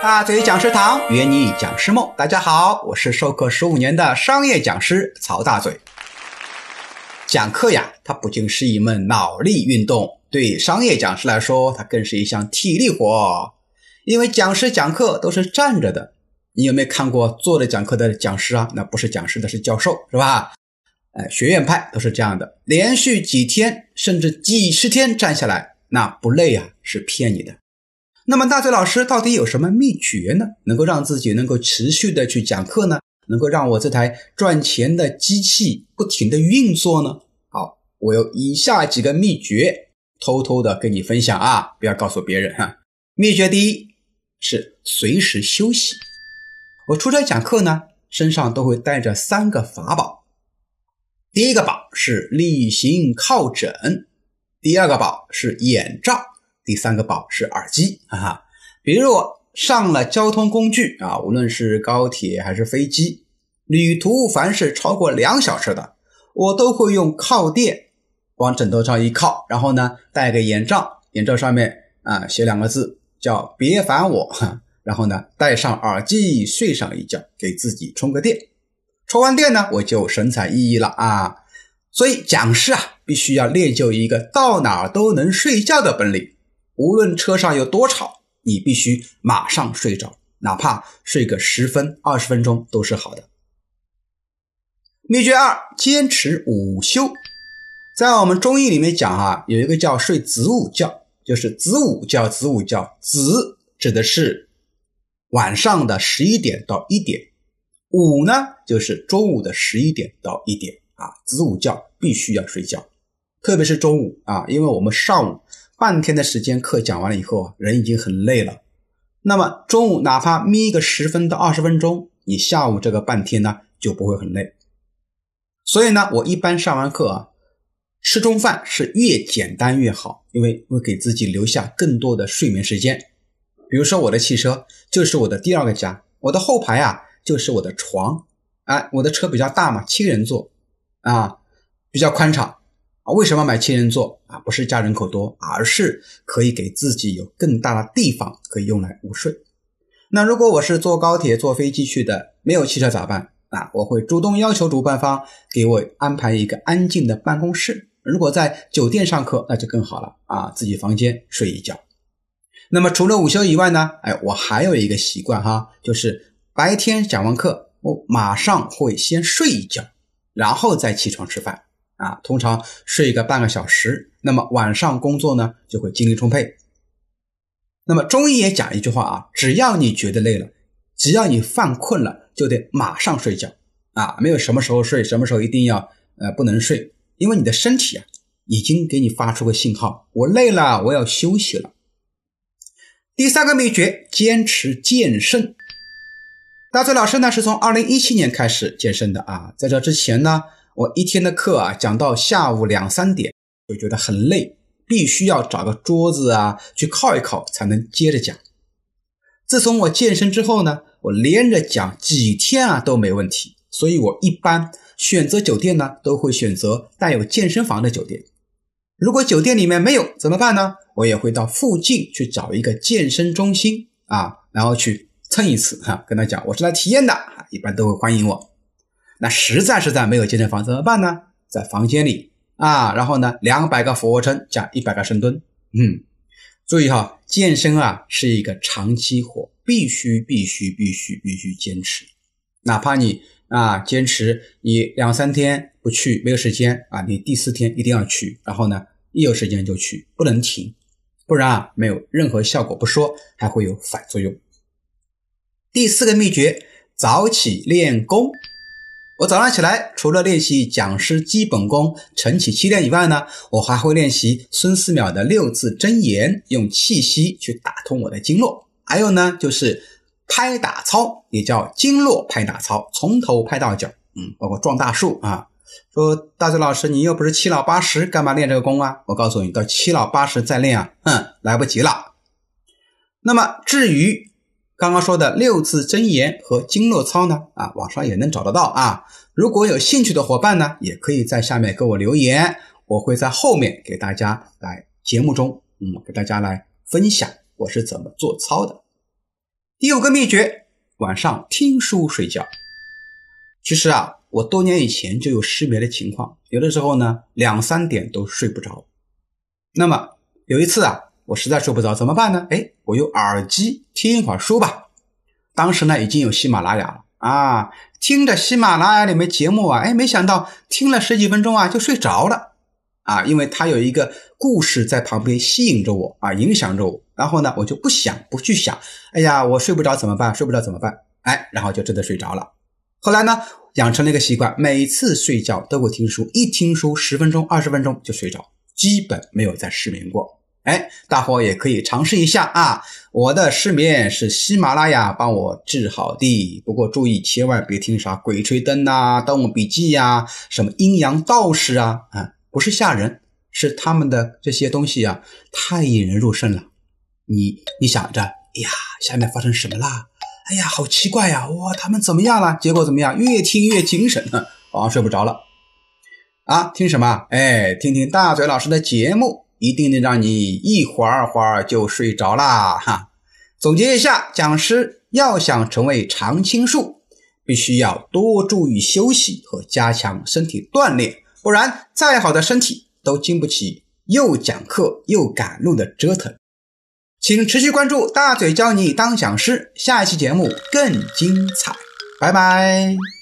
大嘴讲师堂约你讲师梦，大家好，我是授课十五年的商业讲师曹大嘴。讲课呀，它不仅是一门脑力运动，对商业讲师来说，它更是一项体力活。因为讲师讲课都是站着的，你有没有看过坐着讲课的讲师啊？那不是讲师的是教授，是吧？哎，学院派都是这样的，连续几天甚至几十天站下来，那不累啊？是骗你的。那么大嘴老师到底有什么秘诀呢？能够让自己能够持续的去讲课呢？能够让我这台赚钱的机器不停的运作呢？好，我有以下几个秘诀，偷偷的跟你分享啊，不要告诉别人哈。秘诀第一是随时休息。我出差讲课呢，身上都会带着三个法宝。第一个宝是例行靠枕，第二个宝是眼罩，第三个宝是耳机。哈哈，比如我上了交通工具啊，无论是高铁还是飞机，旅途凡是超过两小时的，我都会用靠垫往枕头上一靠，然后呢戴个眼罩，眼罩上面啊写两个字叫“别烦我”，哈然后呢戴上耳机睡上一觉，给自己充个电。充完电呢，我就神采奕奕了啊！所以讲师啊，必须要练就一个到哪儿都能睡觉的本领。无论车上有多吵，你必须马上睡着，哪怕睡个十分、二十分钟都是好的。秘诀二：坚持午休。在我们中医里面讲啊，有一个叫睡子午觉，就是子午觉。子午觉，子指的是晚上的十一点到一点。午呢，就是中午的十一点到一点啊，子午觉必须要睡觉，特别是中午啊，因为我们上午半天的时间课讲完了以后啊，人已经很累了，那么中午哪怕眯个十分到二十分钟，你下午这个半天呢就不会很累。所以呢，我一般上完课啊，吃中饭是越简单越好，因为会给自己留下更多的睡眠时间。比如说我的汽车就是我的第二个家，我的后排啊。就是我的床，哎，我的车比较大嘛，七人座，啊，比较宽敞啊。为什么买七人座啊？不是家人口多，而是可以给自己有更大的地方可以用来午睡。那如果我是坐高铁、坐飞机去的，没有汽车咋办啊？我会主动要求主办方给我安排一个安静的办公室。如果在酒店上课，那就更好了啊，自己房间睡一觉。那么除了午休以外呢？哎，我还有一个习惯哈，就是。白天讲完课，我马上会先睡一觉，然后再起床吃饭啊。通常睡个半个小时，那么晚上工作呢就会精力充沛。那么中医也讲一句话啊，只要你觉得累了，只要你犯困了，就得马上睡觉啊。没有什么时候睡，什么时候一定要呃不能睡，因为你的身体啊已经给你发出个信号，我累了，我要休息了。第三个秘诀，坚持健身。大嘴老师呢是从二零一七年开始健身的啊，在这之前呢，我一天的课啊讲到下午两三点就觉得很累，必须要找个桌子啊去靠一靠才能接着讲。自从我健身之后呢，我连着讲几天啊都没问题，所以我一般选择酒店呢都会选择带有健身房的酒店。如果酒店里面没有怎么办呢？我也会到附近去找一个健身中心啊，然后去。蹭一次哈，跟他讲我是来体验的一般都会欢迎我。那实在实在没有健身房怎么办呢？在房间里啊，然后呢，两百个俯卧撑加一百个深蹲。嗯，注意哈，健身啊是一个长期活，必须必须必须必须坚持。哪怕你啊坚持你两三天不去没有时间啊，你第四天一定要去，然后呢一有时间就去，不能停，不然啊没有任何效果不说，还会有反作用。第四个秘诀，早起练功。我早上起来，除了练习讲师基本功、晨起七练以外呢，我还会练习孙思邈的六字真言，用气息去打通我的经络。还有呢，就是拍打操，也叫经络拍打操，从头拍到脚。嗯，包括撞大树啊。说大嘴老师，你又不是七老八十，干嘛练这个功啊？我告诉你，到七老八十再练啊，哼，来不及了。那么至于，刚刚说的六字真言和经络操呢，啊，网上也能找得到啊。如果有兴趣的伙伴呢，也可以在下面给我留言，我会在后面给大家来节目中，嗯，给大家来分享我是怎么做操的。第五个秘诀，晚上听书睡觉。其实啊，我多年以前就有失眠的情况，有的时候呢两三点都睡不着。那么有一次啊，我实在睡不着，怎么办呢？哎，我用耳机听一会儿书吧。当时呢已经有喜马拉雅了啊，听着喜马拉雅里面节目啊，哎，没想到听了十几分钟啊就睡着了啊，因为它有一个故事在旁边吸引着我啊，影响着我。然后呢，我就不想不去想，哎呀，我睡不着怎么办？睡不着怎么办？哎，然后就真的睡着了。后来呢，养成了一个习惯，每次睡觉都会听书，一听书十分钟、二十分钟就睡着，基本没有再失眠过。哎，大伙也可以尝试一下啊！我的失眠是喜马拉雅帮我治好的，不过注意千万别听啥《鬼吹灯》呐、《盗墓笔记》呀、什么阴阳道士啊，啊，不是吓人，是他们的这些东西啊，太引人入胜了。你你想着，哎呀，下面发生什么啦？哎呀，好奇怪呀！哇，他们怎么样了？结果怎么样？越听越精神，晚上睡不着了。啊，听什么？哎，听听大嘴老师的节目，一定能让你一会儿会儿就睡着啦！哈，总结一下，讲师要想成为常青树，必须要多注意休息和加强身体锻炼，不然再好的身体都经不起又讲课又赶路的折腾。请持续关注大嘴教你当讲师，下一期节目更精彩，拜拜。